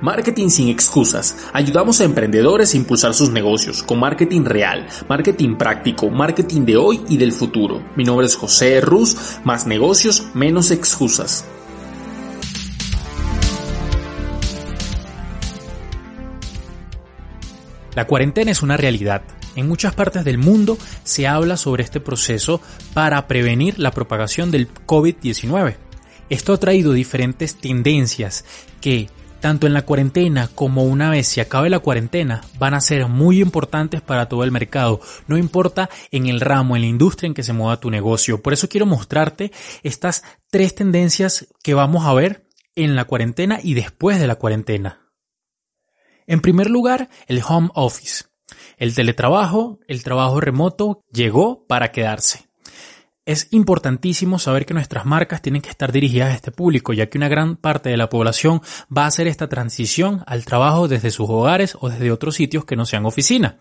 Marketing sin excusas. Ayudamos a emprendedores a impulsar sus negocios con marketing real, marketing práctico, marketing de hoy y del futuro. Mi nombre es José Ruz, más negocios, menos excusas. La cuarentena es una realidad. En muchas partes del mundo se habla sobre este proceso para prevenir la propagación del COVID-19. Esto ha traído diferentes tendencias que tanto en la cuarentena como una vez se acabe la cuarentena, van a ser muy importantes para todo el mercado, no importa en el ramo, en la industria en que se mueva tu negocio. Por eso quiero mostrarte estas tres tendencias que vamos a ver en la cuarentena y después de la cuarentena. En primer lugar, el home office. El teletrabajo, el trabajo remoto llegó para quedarse. Es importantísimo saber que nuestras marcas tienen que estar dirigidas a este público, ya que una gran parte de la población va a hacer esta transición al trabajo desde sus hogares o desde otros sitios que no sean oficina.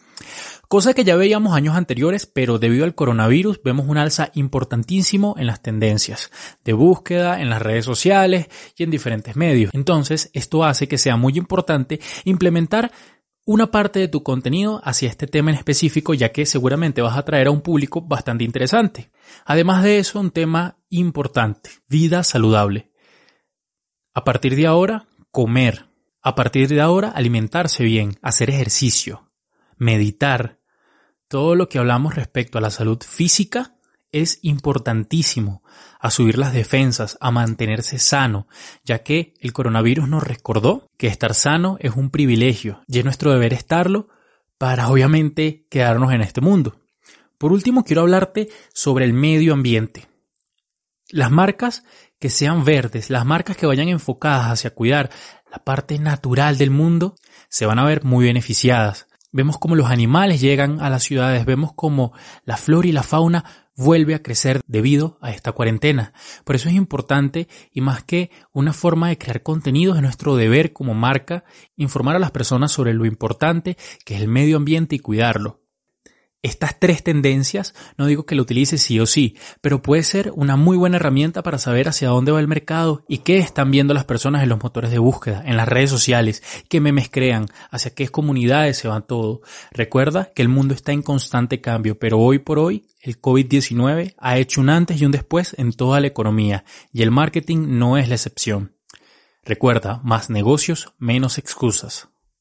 Cosa que ya veíamos años anteriores, pero debido al coronavirus vemos un alza importantísimo en las tendencias de búsqueda, en las redes sociales y en diferentes medios. Entonces, esto hace que sea muy importante implementar una parte de tu contenido hacia este tema en específico, ya que seguramente vas a atraer a un público bastante interesante. Además de eso, un tema importante, vida saludable. A partir de ahora, comer. A partir de ahora, alimentarse bien, hacer ejercicio, meditar. Todo lo que hablamos respecto a la salud física es importantísimo a subir las defensas, a mantenerse sano, ya que el coronavirus nos recordó que estar sano es un privilegio y es nuestro deber estarlo para obviamente quedarnos en este mundo. Por último, quiero hablarte sobre el medio ambiente. Las marcas que sean verdes, las marcas que vayan enfocadas hacia cuidar la parte natural del mundo, se van a ver muy beneficiadas. Vemos cómo los animales llegan a las ciudades, vemos cómo la flora y la fauna vuelve a crecer debido a esta cuarentena. Por eso es importante y más que una forma de crear contenidos es nuestro deber como marca informar a las personas sobre lo importante que es el medio ambiente y cuidarlo. Estas tres tendencias, no digo que lo utilices sí o sí, pero puede ser una muy buena herramienta para saber hacia dónde va el mercado y qué están viendo las personas en los motores de búsqueda, en las redes sociales, qué memes crean, hacia qué comunidades se van todo. Recuerda que el mundo está en constante cambio, pero hoy por hoy el COVID-19 ha hecho un antes y un después en toda la economía y el marketing no es la excepción. Recuerda, más negocios, menos excusas.